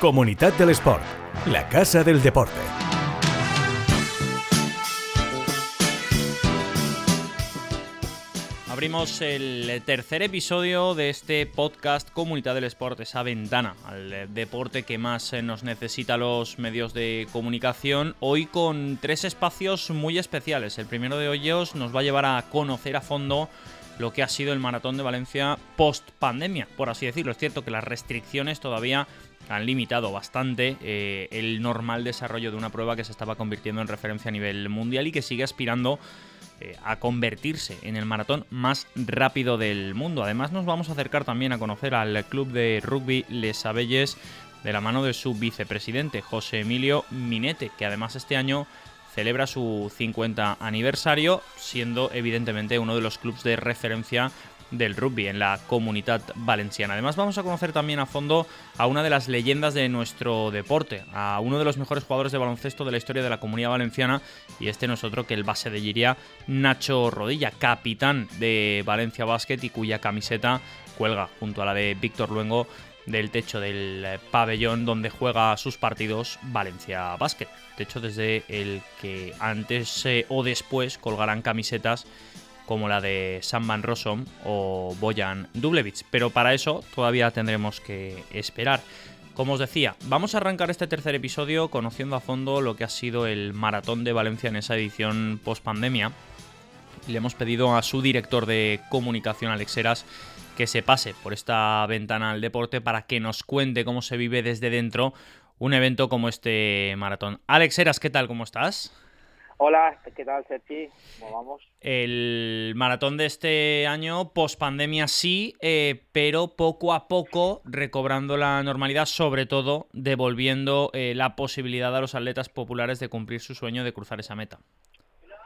Comunidad del Sport, la casa del deporte. Abrimos el tercer episodio de este podcast Comunidad del Sport, esa ventana al deporte que más nos necesita los medios de comunicación. Hoy con tres espacios muy especiales. El primero de ellos nos va a llevar a conocer a fondo lo que ha sido el maratón de Valencia post pandemia, por así decirlo. Es cierto que las restricciones todavía han limitado bastante eh, el normal desarrollo de una prueba que se estaba convirtiendo en referencia a nivel mundial y que sigue aspirando eh, a convertirse en el maratón más rápido del mundo. Además nos vamos a acercar también a conocer al club de rugby Les Abelles de la mano de su vicepresidente José Emilio Minete, que además este año celebra su 50 aniversario, siendo evidentemente uno de los clubes de referencia del rugby en la comunidad valenciana. Además vamos a conocer también a fondo a una de las leyendas de nuestro deporte, a uno de los mejores jugadores de baloncesto de la historia de la comunidad valenciana y este no es otro que el base de Giria, Nacho Rodilla, capitán de Valencia Basket y cuya camiseta cuelga junto a la de Víctor Luengo del techo del pabellón donde juega sus partidos Valencia Basket. Techo desde el que antes eh, o después colgarán camisetas como la de Sam Van Rossum o Bojan Dublevich. Pero para eso todavía tendremos que esperar. Como os decía, vamos a arrancar este tercer episodio conociendo a fondo lo que ha sido el maratón de Valencia en esa edición post pandemia. Le hemos pedido a su director de comunicación, Alex Heras, que se pase por esta ventana al deporte para que nos cuente cómo se vive desde dentro un evento como este maratón. Alex Heras, ¿qué tal? ¿Cómo estás? Hola, ¿qué tal, Sergi? ¿Cómo vamos? El maratón de este año, post pandemia sí, eh, pero poco a poco recobrando la normalidad, sobre todo devolviendo eh, la posibilidad a los atletas populares de cumplir su sueño de cruzar esa meta.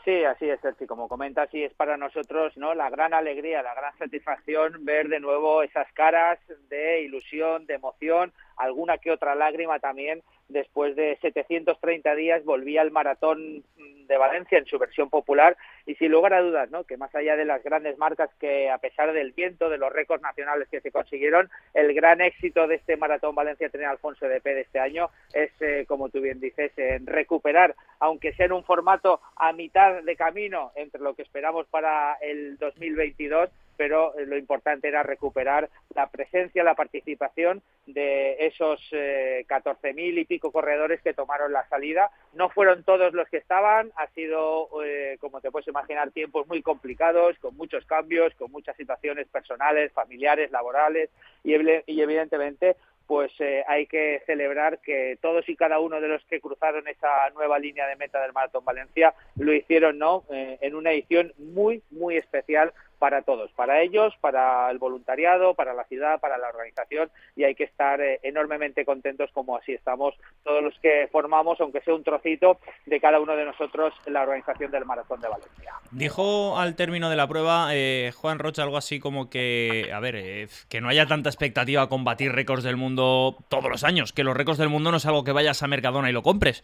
Sí, así es, Sergi. Como comentas, sí es para nosotros no la gran alegría, la gran satisfacción ver de nuevo esas caras de ilusión, de emoción, alguna que otra lágrima también después de 730 días volvía al maratón de Valencia en su versión popular y sin lugar a dudas, ¿no? que más allá de las grandes marcas que a pesar del viento, de los récords nacionales que se consiguieron, el gran éxito de este maratón Valencia Tren Alfonso de P de este año es, eh, como tú bien dices, en recuperar, aunque sea en un formato a mitad de camino entre lo que esperamos para el 2022, pero eh, lo importante era recuperar la presencia, la participación de esos eh, 14.000 y pico corredores que tomaron la salida. No fueron todos los que estaban, ha sido, eh, como te puedes imaginar, tiempos muy complicados, con muchos cambios, con muchas situaciones personales, familiares, laborales y, evidentemente pues eh, hay que celebrar que todos y cada uno de los que cruzaron esa nueva línea de meta del Maratón Valencia lo hicieron no eh, en una edición muy muy especial para todos, para ellos, para el voluntariado, para la ciudad, para la organización y hay que estar eh, enormemente contentos como así estamos todos los que formamos, aunque sea un trocito de cada uno de nosotros en la organización del Maratón de Valencia. Dijo al término de la prueba eh, Juan Rocha algo así como que, a ver, eh, que no haya tanta expectativa a combatir récords del mundo todos los años, que los récords del mundo no es algo que vayas a Mercadona y lo compres.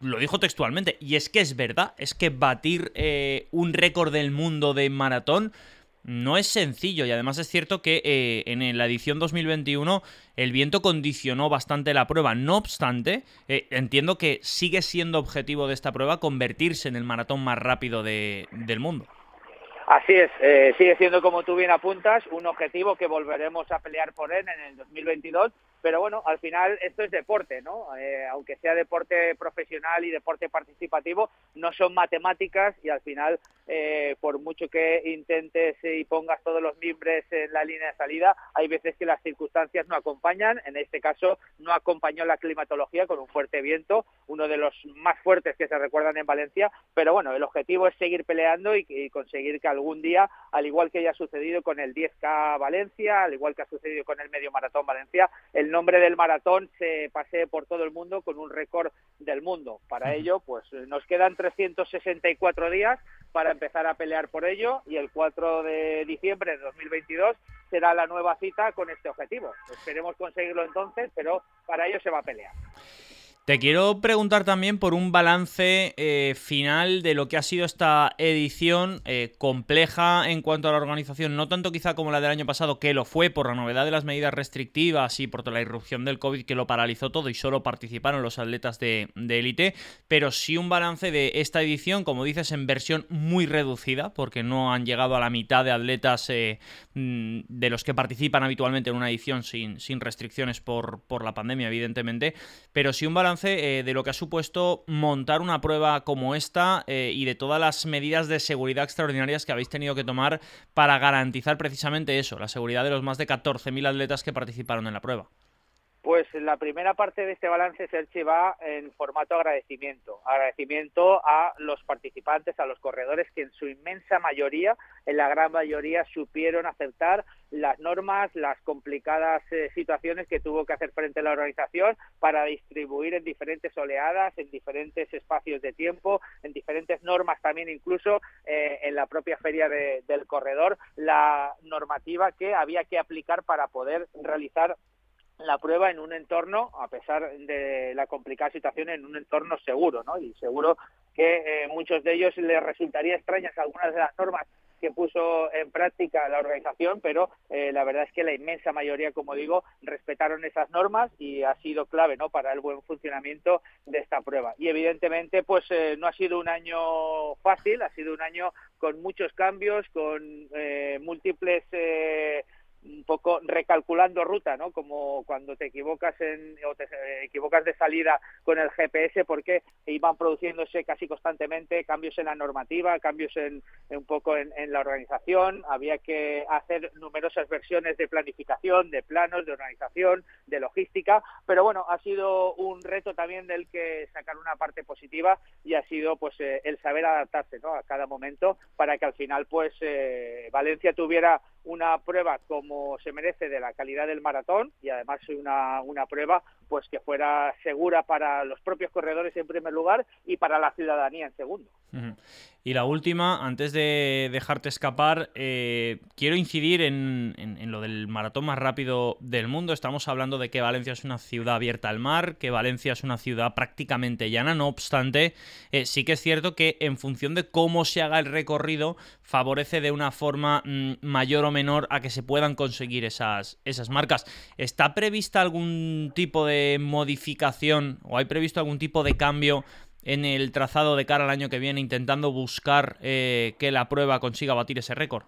lo dijo textualmente y es que es verdad, es que batir un récord del mundo de maratón no es sencillo y además es cierto que eh, en la edición 2021 el viento condicionó bastante la prueba. No obstante, eh, entiendo que sigue siendo objetivo de esta prueba convertirse en el maratón más rápido del mundo. Así es, eh, sigue siendo como tú bien apuntas, un objetivo que volveremos a pelear por él en el 2022 pero bueno, al final esto es deporte, ¿no? Eh, aunque sea deporte profesional y deporte participativo, no son matemáticas y al final, eh, por mucho que intentes y pongas todos los mimbres en la línea de salida, hay veces que las circunstancias no acompañan. En este caso, no acompañó la climatología con un fuerte viento, uno de los más fuertes que se recuerdan en Valencia. Pero bueno, el objetivo es seguir peleando y, y conseguir que algún día, al igual que haya sucedido con el 10K Valencia, al igual que ha sucedido con el Medio Maratón Valencia, el nombre del maratón se pasee por todo el mundo con un récord del mundo. Para ello, pues nos quedan 364 días para empezar a pelear por ello y el 4 de diciembre de 2022 será la nueva cita con este objetivo. Esperemos conseguirlo entonces, pero para ello se va a pelear. Te quiero preguntar también por un balance eh, final de lo que ha sido esta edición eh, compleja en cuanto a la organización, no tanto quizá como la del año pasado, que lo fue por la novedad de las medidas restrictivas y por la irrupción del COVID que lo paralizó todo y solo participaron los atletas de élite, pero sí un balance de esta edición, como dices, en versión muy reducida, porque no han llegado a la mitad de atletas eh, mm, de los que participan habitualmente en una edición sin, sin restricciones por, por la pandemia, evidentemente, pero sí un balance eh, de lo que ha supuesto montar una prueba como esta eh, y de todas las medidas de seguridad extraordinarias que habéis tenido que tomar para garantizar precisamente eso, la seguridad de los más de 14.000 atletas que participaron en la prueba. Pues la primera parte de este balance, Sergi, va en formato agradecimiento. Agradecimiento a los participantes, a los corredores que en su inmensa mayoría, en la gran mayoría, supieron aceptar las normas, las complicadas eh, situaciones que tuvo que hacer frente a la organización para distribuir en diferentes oleadas, en diferentes espacios de tiempo, en diferentes normas también incluso eh, en la propia feria del corredor, la normativa que había que aplicar para poder realizar la prueba en un entorno, a pesar de la complicada situación, en un entorno seguro, ¿no? Y seguro que eh, muchos de ellos les resultaría extrañas algunas de las normas que puso en práctica la organización, pero eh, la verdad es que la inmensa mayoría, como digo, respetaron esas normas y ha sido clave, ¿no? Para el buen funcionamiento de esta prueba. Y evidentemente, pues eh, no ha sido un año fácil, ha sido un año con muchos cambios, con múltiples un poco recalculando ruta, ¿no? Como cuando te equivocas en, o te equivocas de salida con el GPS porque iban produciéndose casi constantemente cambios en la normativa, cambios en, un poco en, la organización, había que hacer numerosas versiones de planificación, de planos, de organización, de logística, pero bueno, ha sido un reto también del que sacar una parte positiva y ha sido pues eh, el saber adaptarse, ¿no? A cada momento para que al final pues eh, Valencia tuviera una prueba como se merece de la calidad del maratón y además una, una prueba pues que fuera segura para los propios corredores en primer lugar y para la ciudadanía en segundo. Y la última, antes de dejarte escapar, eh, quiero incidir en, lo del maratón más rápido del mundo. Estamos hablando de que Valencia es una ciudad abierta al mar, que Valencia es una ciudad prácticamente llana. No obstante, eh, sí que es cierto que en función de cómo se haga el recorrido, favorece de una forma mm, mayor o menor a que se puedan conseguir esas, esas marcas. ¿Está prevista algún tipo de modificación o hay previsto algún tipo de cambio? En el trazado de cara al año que viene, intentando buscar eh, que la prueba consiga batir ese récord?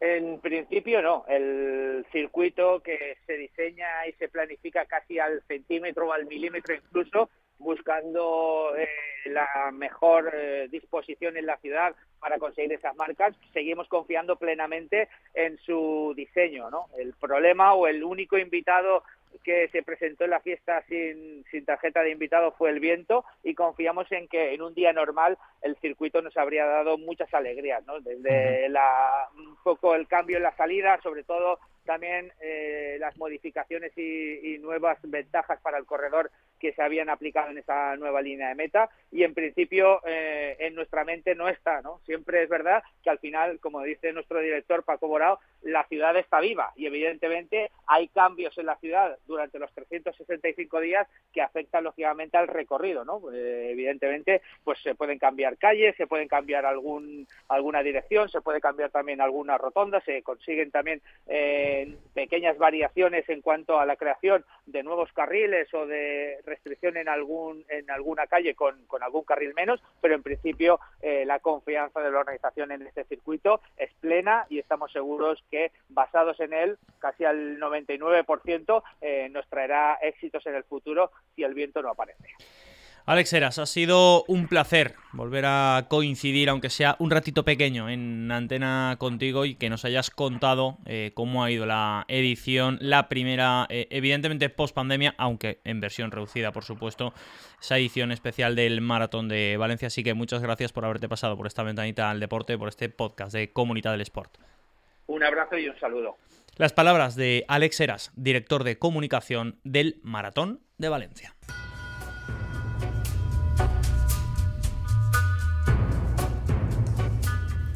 En principio no. El circuito que se diseña y se planifica casi al centímetro o al milímetro incluso, buscando eh, la mejor eh, disposición en la ciudad para conseguir esas marcas, seguimos confiando plenamente en su diseño. ¿no? El problema o el único invitado que se presentó en la fiesta sin, sin tarjeta de invitado fue el viento y confiamos en que en un día normal el circuito nos habría dado muchas alegrías, ¿no? Desde la, un poco el cambio en la salida, sobre todo también eh, las modificaciones y, nuevas ventajas para el corredor que se habían aplicado en esa nueva línea de meta y en principio eh, en nuestra mente no está, ¿no? Siempre es verdad que al final, como dice nuestro director Paco Borao, la ciudad está viva y evidentemente hay cambios en la ciudad durante los 365 días que afectan lógicamente al recorrido, ¿no? Eh, evidentemente, pues se pueden cambiar calles, se pueden cambiar algún alguna dirección, se puede cambiar también alguna rotonda, se consiguen también pequeñas variaciones en cuanto a la creación de nuevos carriles o de restricción en algún en alguna calle con, algún carril menos, pero en principio eh, la confianza de la organización en este circuito es plena y estamos seguros que basados en él, casi al 99% eh, nos traerá éxitos en el futuro si el viento no aparece. Alex Eras, ha sido un placer volver a coincidir, aunque sea un ratito pequeño, en antena contigo y que nos hayas contado eh, cómo ha ido la edición, la primera, eh, evidentemente post pandemia, aunque en versión reducida, por supuesto, esa edición especial del Maratón de Valencia. Así que muchas gracias por haberte pasado por esta ventanita al deporte, por este podcast de Comunidad del Sport. Un abrazo y un saludo. Las palabras de Alex Eras, director de comunicación del Maratón de Valencia.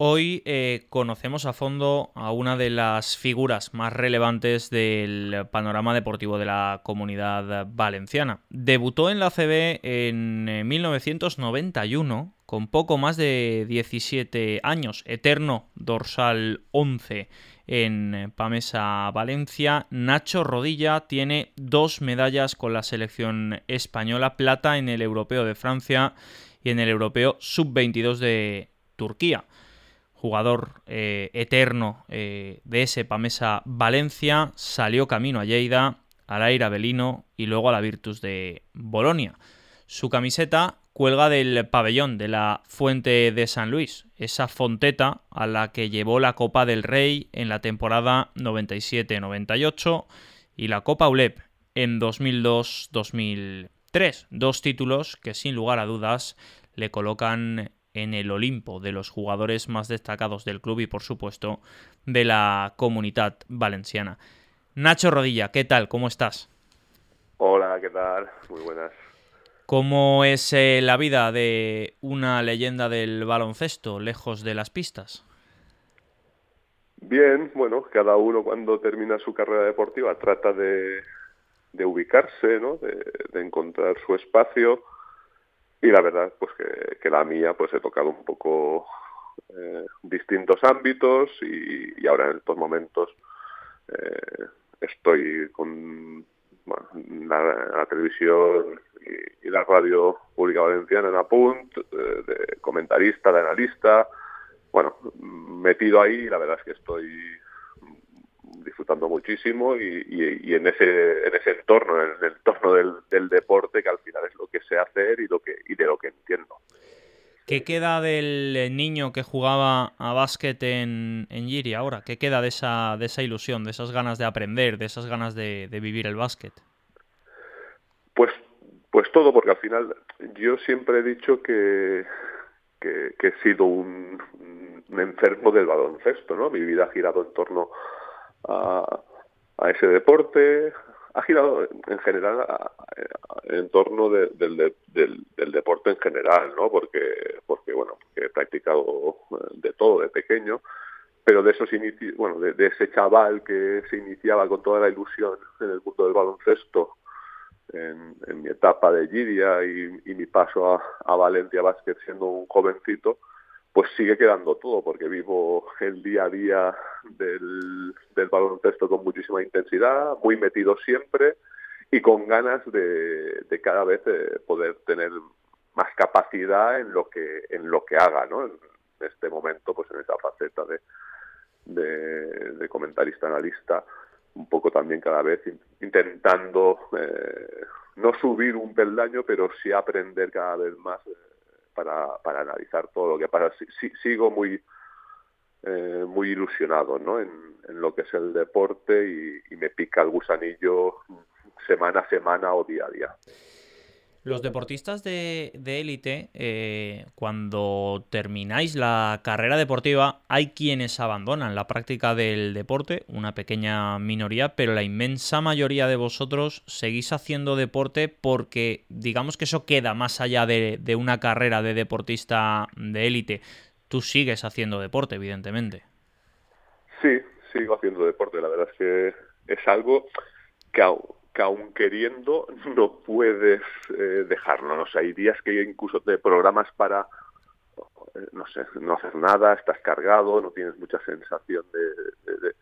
Hoy eh, conocemos a fondo a una de las figuras más relevantes del panorama deportivo de la comunidad valenciana. Debutó en la CB en 1991 eh, con poco más de 17 años, eterno dorsal 11 en Pamesa Valencia. Nacho Rodilla tiene dos medallas con la selección española, plata en el Europeo de Francia y en el Europeo Sub-22 de Turquía jugador eh, eterno eh, de ese Pamesa Valencia, salió camino a Lleida, al Aire Avelino y luego a la Virtus de Bolonia. Su camiseta cuelga del pabellón de la Fuente de San Luis, esa fonteta a la que llevó la Copa del Rey en la temporada 97-98 y la Copa ULEP en 2002-2003, dos títulos que sin lugar a dudas le colocan en el Olimpo de los jugadores más destacados del club y por supuesto de la comunidad valenciana. Nacho Rodilla, ¿qué tal? ¿Cómo estás? Hola, ¿qué tal? Muy buenas. ¿Cómo es eh, la vida de una leyenda del baloncesto lejos de las pistas? Bien, bueno, cada uno cuando termina su carrera deportiva trata de, ubicarse, ¿no? de encontrar su espacio y la verdad pues que, la mía pues he tocado un poco eh, distintos ámbitos y, ahora en estos momentos eh, estoy con la, televisión y, la radio pública valenciana en Apunt, eh, de comentarista, de analista, bueno, metido ahí, la verdad es que estoy disfrutando muchísimo y, en ese en ese entorno, en el entorno del, deporte que al final es lo que sé hacer y lo que y de lo que entiendo. ¿Qué queda del niño que jugaba a básquet en, en Giri ahora? ¿Qué queda de esa, de esa ilusión, de esas ganas de aprender, de esas ganas de, vivir el básquet? Pues, pues todo, porque al final yo siempre he dicho que, que, que he sido un, un, enfermo del baloncesto, ¿no? Mi vida ha girado en torno a, ese deporte. Ha girado en general en torno del, del, deporte en general, ¿no? Porque, porque bueno, he practicado eh, de todo de pequeño, pero de esos bueno, de, ese chaval que se iniciaba con toda la ilusión en el mundo del baloncesto, en, mi etapa de Giria y, mi paso a, a Valencia Basket siendo un jovencito, pues sigue quedando todo, porque vivo el día a día del, del baloncesto con muchísima intensidad, muy metido siempre y con ganas de, de cada vez eh, poder tener más capacidad en lo que en lo que haga, ¿no? En este momento, pues en esa faceta de, de, comentarista analista, un poco también cada vez intentando eh, no subir un peldaño, pero sí aprender cada vez más eh, para, para analizar todo lo que pasa. sigo muy eh, muy ilusionado ¿no? en, lo que es el deporte y, me pica el gusanillo semana a semana o día a día. Los deportistas de élite, eh, cuando termináis la carrera deportiva, hay quienes abandonan la práctica del deporte, una pequeña minoría, pero la inmensa mayoría de vosotros seguís haciendo deporte porque digamos que eso queda más allá de, una carrera de deportista de élite. Tú sigues haciendo deporte, evidentemente. Sí, sigo haciendo deporte. La verdad es que es algo que que aún queriendo no puedes eh, dejarlo. hay días que incluso te programas para, eh, no sé, no hacer nada, estás cargado, no tienes mucha sensación de,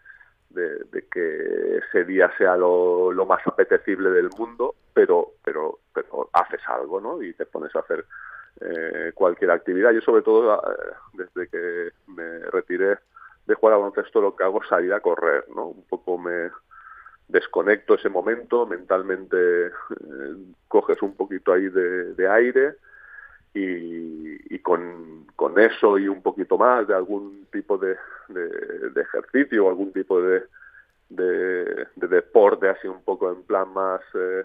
de, que ese día sea lo, más apetecible del mundo, pero, pero, pero haces algo, ¿no? Y te pones a hacer eh, cualquier actividad. Yo sobre todo, desde que me retiré de jugar a baloncesto, lo que hago es salir a correr, ¿no? Un poco me desconecto ese momento, mentalmente eh, coges un poquito ahí de, aire y, con, eso y un poquito más de algún tipo de, ejercicio o algún tipo de, de, deporte así un poco en plan más, eh,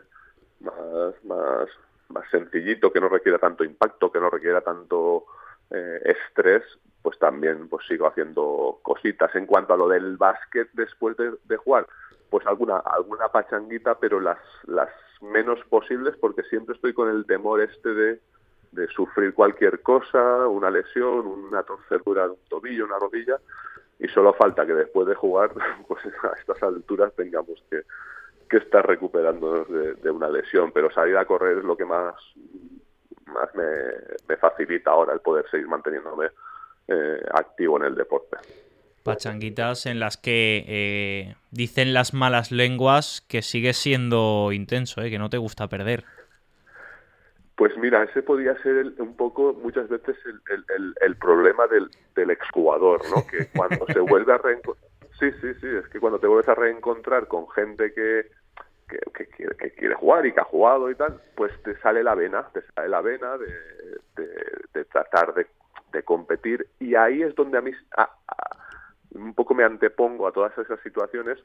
más, más, más sencillito, que no requiera tanto impacto, que no requiera tanto eh, estrés, pues también pues sigo haciendo cositas. En cuanto a lo del básquet después de jugar, pues alguna alguna pachanguita, pero las las menos posibles porque siempre estoy con el temor este de de sufrir cualquier cosa, una lesión, una torcedura de un tobillo, una rodilla, y solo falta que después de jugar, pues a estas alturas tengamos que, que estar recuperándonos de, una lesión, pero salir a correr es lo que más, más me, facilita ahora el poder seguir manteniéndome eh, activo en el deporte. Pachanguitas en las que eh, dicen las malas lenguas que sigue siendo intenso, eh, que no te gusta perder. Pues mira, ese podría ser un poco muchas veces el, problema del, del, exjugador, ¿no? Que cuando se vuelve a reencontrar... Sí, sí, sí, es que cuando te vuelves a reencontrar con gente que, quiere, jugar y que ha jugado y tal, pues te sale la vena, te sale la vena de, tratar de, competir y ahí es donde a mí un poco me antepongo a todas esas situaciones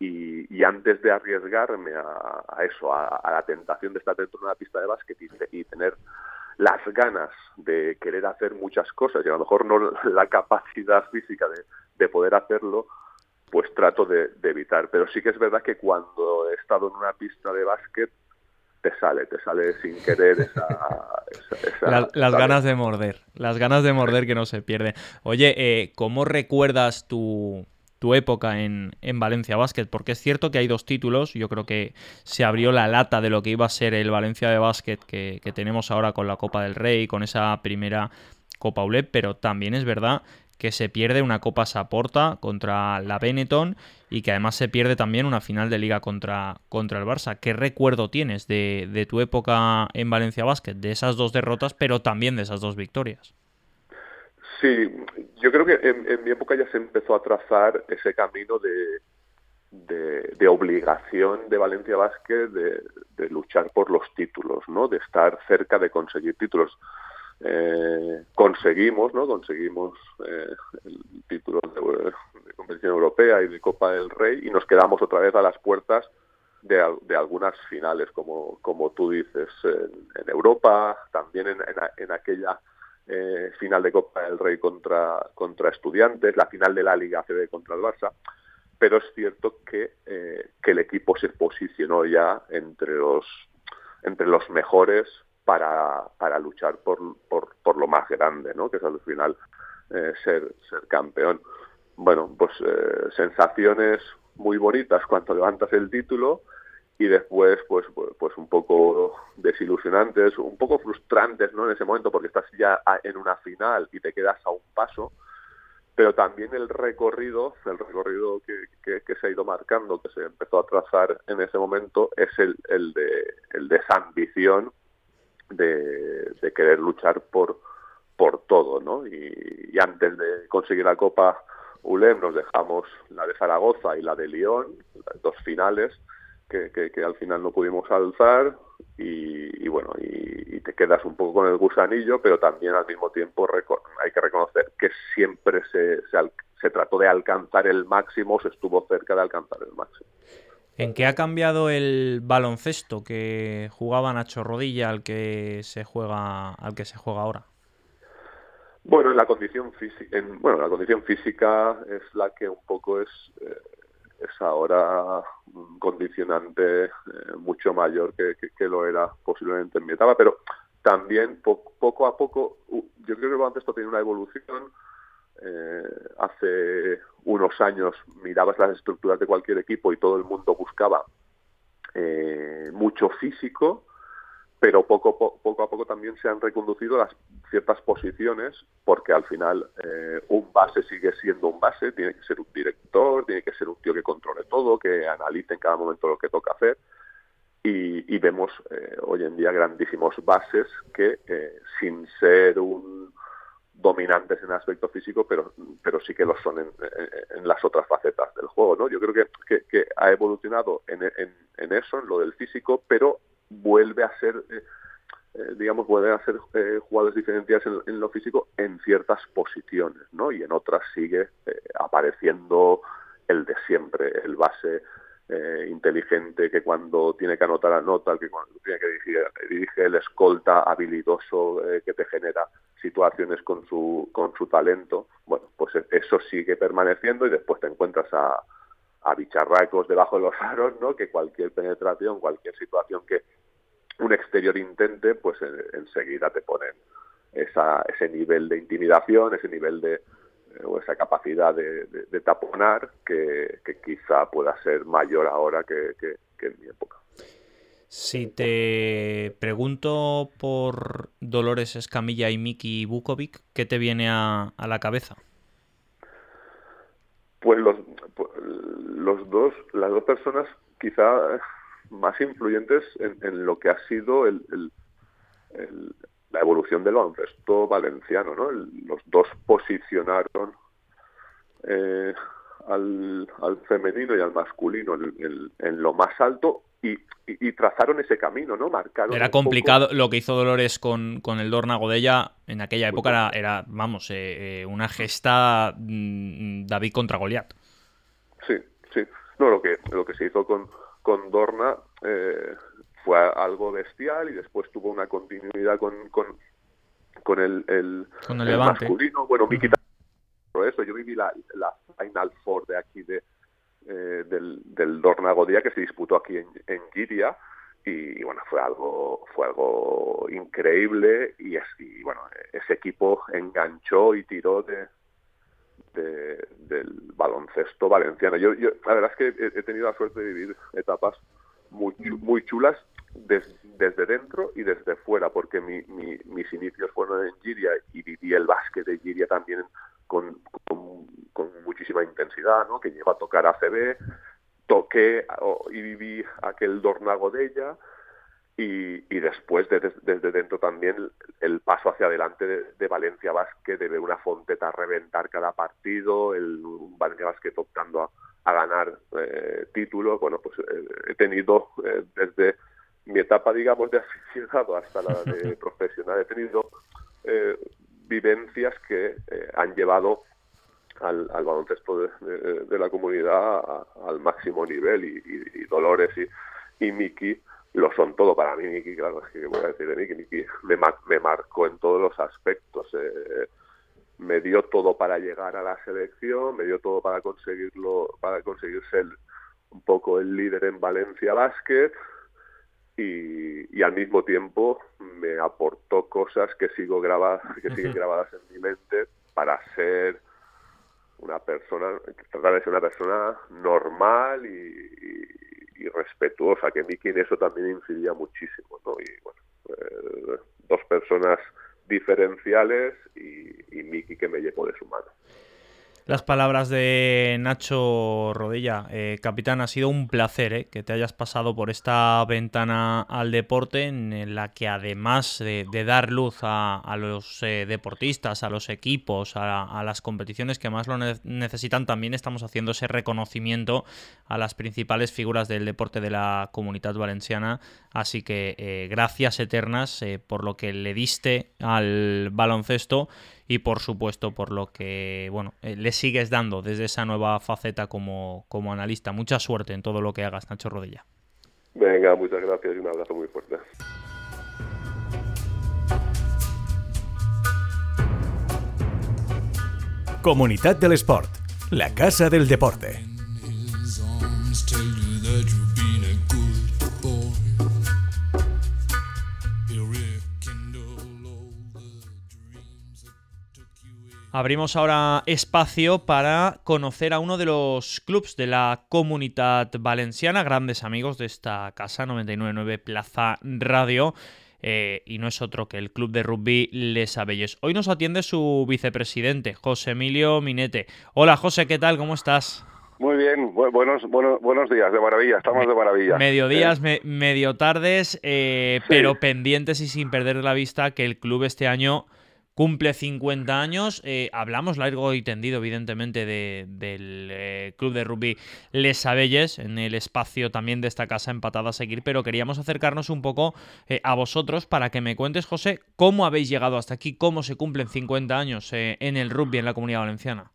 y, antes de arriesgarme a, eso, a, la tentación de estar dentro de una pista de básquet y, tener las ganas de querer hacer muchas cosas y a lo mejor no la capacidad física de, poder hacerlo, pues trato de, evitar. Pero sí que es verdad que cuando he estado en una pista de básquet, te sale, te sale sin querer esa... las, ganas de morder, las ganas de morder que no se pierden. Oye, eh, ¿cómo recuerdas tu, tu época en, en, Valencia Basket, porque es cierto que hay dos títulos, yo creo que se abrió la lata de lo que iba a ser el Valencia de Basket que, tenemos ahora con la Copa del Rey, con esa primera Copa ULEP, pero también es verdad que se pierde una Copa Saporta contra la Benetton y que además se pierde también una final de liga contra, contra el Barça. ¿Qué recuerdo tienes de, de tu época en Valencia Basket, de esas dos derrotas, pero también de esas dos victorias? Sí, yo creo que en, mi época ya se empezó a trazar ese camino de, de, obligación de Valencia Vázquez de, luchar por los títulos, ¿no? De estar cerca de conseguir títulos. Eh, conseguimos, ¿no? Conseguimos eh, el título de, competición europea y de Copa del Rey y nos quedamos otra vez a las puertas de, algunas finales, como, como tú dices, en, Europa, también en, en aquella eh, final de Copa del Rey contra, contra Estudiantes, la final de la Liga CB contra el Barça, pero es cierto que, eh, que el equipo se posicionó ya entre los, entre los mejores para, para luchar por, por, por lo más grande, ¿no? que es al final eh, ser, ser campeón. Bueno, pues sensaciones muy bonitas cuando levantas el título, y después pues, pues, pues un poco desilusionantes, un poco frustrantes ¿no? en ese momento porque estás ya en una final y te quedas a un paso, pero también el recorrido, el recorrido que, que, se ha ido marcando, que se empezó a trazar en ese momento, es el, el, de, el de esa ambición de, querer luchar por, por todo, ¿no? Y, y antes de conseguir la Copa ULEM nos dejamos la de Zaragoza y la de Lyon, dos finales, que, al final no pudimos alzar y, bueno, y, te quedas un poco con el gusanillo, pero también al mismo tiempo hay que reconocer que siempre se, se, trató de alcanzar el máximo, se estuvo cerca de alcanzar el máximo. ¿En qué ha cambiado el baloncesto que jugaba Nacho Rodilla al que se juega al que se juega ahora? Bueno, en la condición física, bueno, la condición física es la que un poco es eh, es ahora un condicionante eh, mucho mayor que, que, lo era posiblemente en mi etapa, pero también poco a poco, yo creo que el baloncesto tiene una evolución. Eh, hace unos años mirabas las estructuras de cualquier equipo y todo el mundo buscaba eh, mucho físico, pero poco, poco a poco también se han reconducido las ciertas posiciones porque al final eh, un base sigue siendo un base, tiene que ser un director, tiene que ser un tío que controle todo, que analice en cada momento lo que toca hacer y, vemos eh, hoy en día grandísimos bases que sin ser un dominantes en aspecto físico, pero, pero sí que lo son en, las otras facetas del juego. ¿no? Yo creo que, que, ha evolucionado en, en, eso, en lo del físico, pero vuelve a ser, eh, eh, digamos, vuelve a ser eh, jugadores diferenciados en, lo físico en ciertas posiciones, ¿no? Y en otras sigue apareciendo el de siempre, el base inteligente que cuando tiene que anotar anota, que cuando tiene que dirigir, dirige el escolta habilidoso que te genera situaciones con su, con su talento, bueno, pues eso sigue permaneciendo y después te encuentras a, a bicharracos debajo de los aros, ¿no? Que cualquier penetración, cualquier situación que, un exterior intente, pues enseguida te ponen esa, ese nivel de intimidación, ese nivel de o esa capacidad de, taponar que, quizá pueda ser mayor ahora que, en mi época. Si te pregunto por Dolores Escamilla y Miki Bukovic, ¿qué te viene a, la cabeza? Pues los, los dos, las dos personas quizá más influyentes en, lo que ha sido el, la evolución del baloncesto valenciano, ¿no? los dos posicionaron eh, al, femenino y al masculino en, lo más alto y, trazaron ese camino, ¿no? Marcaron era complicado lo que hizo Dolores con, con el Dorna Godella en aquella época era, vamos, eh, eh, una gesta mm, David contra Goliat. Sí, sí. No, lo que, lo que se hizo con, con Dorna fue algo bestial y después tuvo una continuidad con, con, con el, el, masculino. Bueno, Miki eso. Yo viví la, la Final Four de aquí de, eh, del, del Dorna que se disputó aquí en, en Giria. Y, bueno fue algo fue algo increíble. Y, así bueno ese equipo enganchó y tiró de, del baloncesto valenciano. Yo, yo la verdad es que he, tenido la suerte de vivir etapas muy muy chulas desde dentro y desde fuera, porque mi, mis inicios fueron en Giria y viví el básquet de Giria también con, muchísima intensidad, ¿no? que lleva a tocar ACB, toqué y viví aquel Dornago de ella y, y después desde, dentro también el, paso hacia adelante de, Valencia Basket, de ver una Fonteta reventar cada partido, el Valencia Basket optando a, ganar eh, títulos, bueno, pues eh, he tenido eh, desde mi etapa, digamos, de aficionado hasta la de profesional, he tenido eh, vivencias que eh, han llevado al, al baloncesto de, la comunidad al máximo nivel y, Dolores y, y Miki lo son todo. Para mí, Miki, claro, es que voy a decir de Miki, Miki me, me marcó en todos los aspectos, eh, me dio todo para llegar a la selección, me dio todo para conseguirlo, para conseguir ser un poco el líder en Valencia Basket, y, al mismo tiempo me aportó cosas que sigo grabadas, que siguen grabadas en mi mente para ser una persona, tratar de ser una persona normal y, respetuosa, que Miki en eso también incidía muchísimo, ¿no? Y bueno, eh, dos personas diferenciales y, y Miki que me llevó de su mano las palabras de Nacho Rodilla. Eh, capitán, ha sido un placer eh, que te hayas pasado por esta ventana al deporte en la que además de, dar luz a, los eh, deportistas, a los equipos, a, las competiciones que más lo necesitan, también estamos haciendo ese reconocimiento a las principales figuras del deporte de la comunidad valenciana. Así que gracias eternas por lo que le diste al baloncesto y por supuesto por lo que bueno eh, le sigues dando desde esa nueva faceta como, como analista. Mucha suerte en todo lo que hagas, Nacho Rodilla. Venga, muchas gracias y un abrazo muy fuerte. Comunidad del Sport, la casa del deporte. Abrimos ahora espacio para conocer a uno de los clubs de la comunidad valenciana, grandes amigos de esta casa 999 Plaza Radio. Eh, y no es otro que el club de rugby Les Abelles. Hoy nos atiende su vicepresidente, José Emilio Minete. Hola José, ¿qué tal? ¿Cómo estás? Muy bien, buenos, buenos, buenos días, de maravilla, estamos de maravilla. Mediodías, días, medio tardes, eh, pero pendientes y sin perder la vista que el club este año cumple 50 años. Eh, hablamos largo y tendido, evidentemente, del eh, Club de Rugby Les Abelles, en el espacio también de esta casa empatada a seguir, pero queríamos acercarnos un poco eh, a vosotros para que me cuentes, José, cómo habéis llegado hasta aquí, cómo se cumplen 50 años en el rugby en la comunidad valenciana.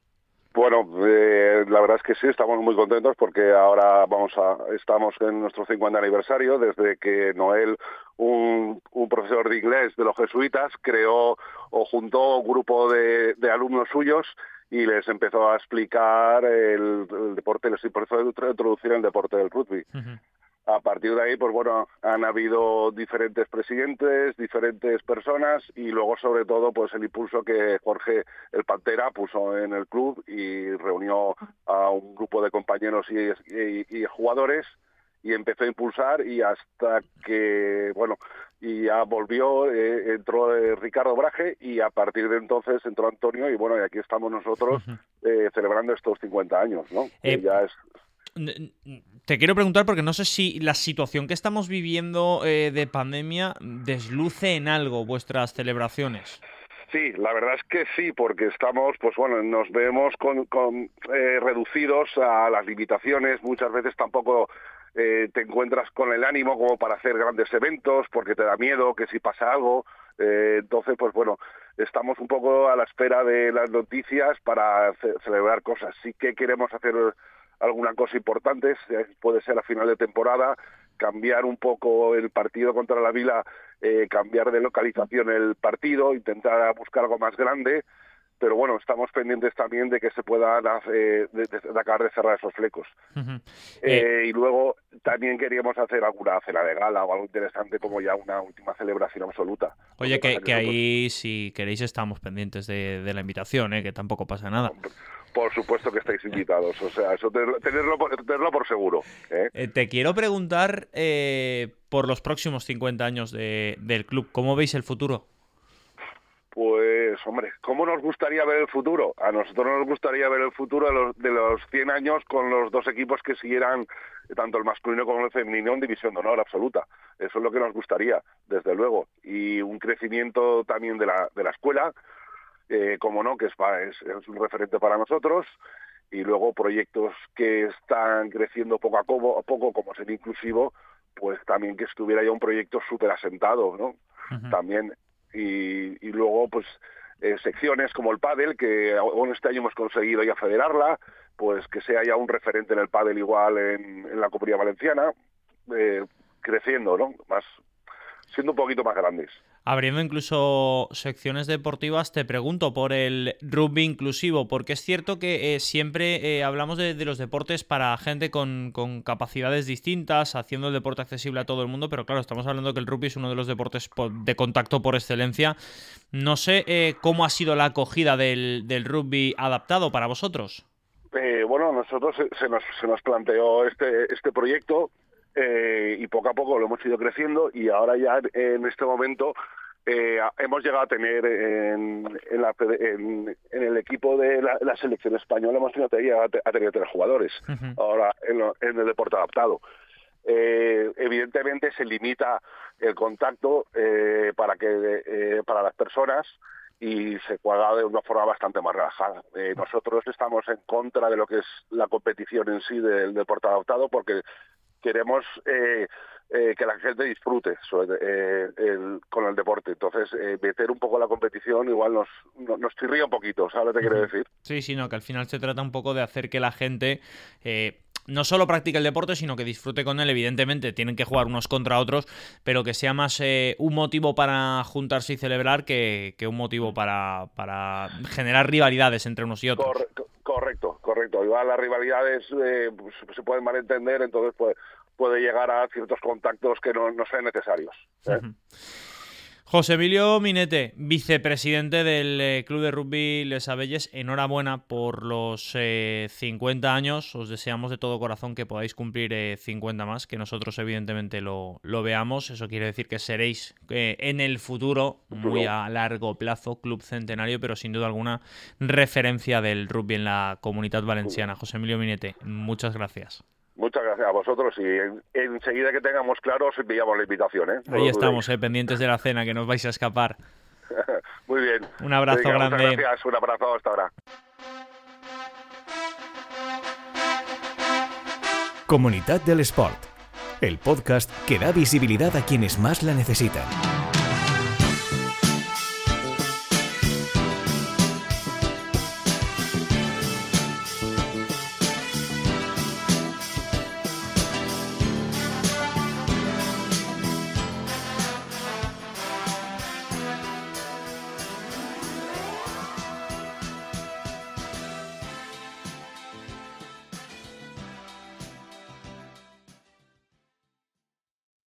Bueno, eh, la verdad es que sí, estamos muy contentos porque ahora vamos a, estamos en nuestro 50 aniversario desde que Noel, un, un profesor de inglés de los jesuitas, creó o juntó un grupo de, alumnos suyos y les empezó a explicar el, deporte, les empezó introducir el deporte del rugby. A partir de ahí, pues bueno, han habido diferentes presidentes, diferentes personas y luego sobre todo pues el impulso que Jorge el Pantera puso en el club y reunió a un grupo de compañeros y, jugadores y empezó a impulsar y hasta que, bueno, y ya volvió, eh, entró eh, Ricardo Braje y a partir de entonces entró Antonio y bueno, y aquí estamos nosotros eh, celebrando estos 50 años, ¿no? ya es te quiero preguntar porque no sé si la situación que estamos viviendo eh, de pandemia desluce en algo vuestras celebraciones. Sí, la verdad es que sí, porque estamos, pues bueno, nos vemos con, eh, reducidos a las limitaciones. Muchas veces tampoco eh, te encuentras con el ánimo como para hacer grandes eventos, porque te da miedo que si pasa algo. entonces, pues bueno, estamos un poco a la espera de las noticias para celebrar cosas. Sí que queremos hacer alguna cosa importante, puede ser a final de temporada, cambiar un poco el partido contra la Vila, eh, cambiar de localización el partido, intentar buscar algo más grande, pero bueno, estamos pendientes también de que se puedan de, acabar de cerrar esos flecos. Eh, eh, y luego también queríamos hacer alguna cena de gala o algo interesante como ya una última celebración absoluta. Oye, que, ahí si queréis estamos pendientes de, la invitación, que tampoco pasa nada. Por supuesto que estáis invitados, o sea, eso tenerlo, por seguro. ¿eh? Eh, te quiero preguntar eh, por los próximos 50 años del club, ¿cómo veis el futuro? Pues, hombre, ¿cómo nos gustaría ver el futuro? A nosotros nos gustaría ver el futuro de los, de los 100 años con los dos equipos que siguieran, tanto el masculino como el femenino, en división de honor absoluta. Eso es lo que nos gustaría, desde luego. Y un crecimiento también de la, de la escuela, eh, como no, que es, es, un referente para nosotros, y luego proyectos que están creciendo poco a poco, como ser inclusivo, pues también que estuviera ya un proyecto súper asentado, ¿no? También, y, luego, pues, eh, secciones como el pádel, que aún este año hemos conseguido ya federarla, pues que sea ya un referente en el pádel igual en, la Comunidad Valenciana, eh, creciendo, ¿no? Más, siendo un poquito más grandes. Abriendo incluso secciones deportivas, te pregunto por el rugby inclusivo, porque es cierto que eh, siempre eh, hablamos de, los deportes para gente con, capacidades distintas, haciendo el deporte accesible a todo el mundo, pero claro, estamos hablando que el rugby es uno de los deportes de contacto por excelencia. No sé eh, cómo ha sido la acogida del, rugby adaptado para vosotros. bueno, nosotros se, nos, se nos planteó este, este proyecto eh, y poco a poco lo hemos ido creciendo y ahora ya en este momento eh, hemos llegado a tener en, en, el equipo de la, selección española hemos tenido a, tener tres jugadores ahora en, el deporte adaptado. Eh, evidentemente se limita el contacto para que para las personas y se juega de una forma bastante más relajada. nosotros estamos en contra de lo que es la competición en sí del deporte adaptado porque queremos eh, eh, que la gente disfrute eh, con el deporte. Entonces, meter un poco la competición igual nos, nos, chirría un poquito, ¿sabes lo que quiero decir? Sí, sí, no, que al final se trata un poco de hacer que la gente no solo practique el deporte, sino que disfrute con él. Evidentemente, tienen que jugar unos contra otros, pero que sea más un motivo para juntarse y celebrar que, un motivo para, para, generar rivalidades entre unos y otros. correcto, Igual las rivalidades pues, se pueden malentender, entonces pues puede llegar a ciertos contactos que no, sean necesarios. ¿eh? José Emilio Minete, vicepresidente del eh, Club de Rugby Les Abelles, enhorabuena por los 50 eh, años. Os deseamos de todo corazón que podáis cumplir 50 más, que nosotros evidentemente lo, lo, veamos. Eso quiere decir que seréis en el futuro, muy a largo plazo, club centenario, pero sin duda alguna referencia del rugby en la comunidad valenciana. José Emilio Minete, muchas gracias. Muchas gracias a vosotros y enseguida que tengamos claro os enviamos la invitación. ¿eh? Ahí estamos, eh, pendientes de la cena, que nos vais a escapar. Muy bien. Un abrazo grande. gracias, un abrazo hasta ahora. Comunidad del Sport, el podcast que da visibilidad a quienes más la necesitan.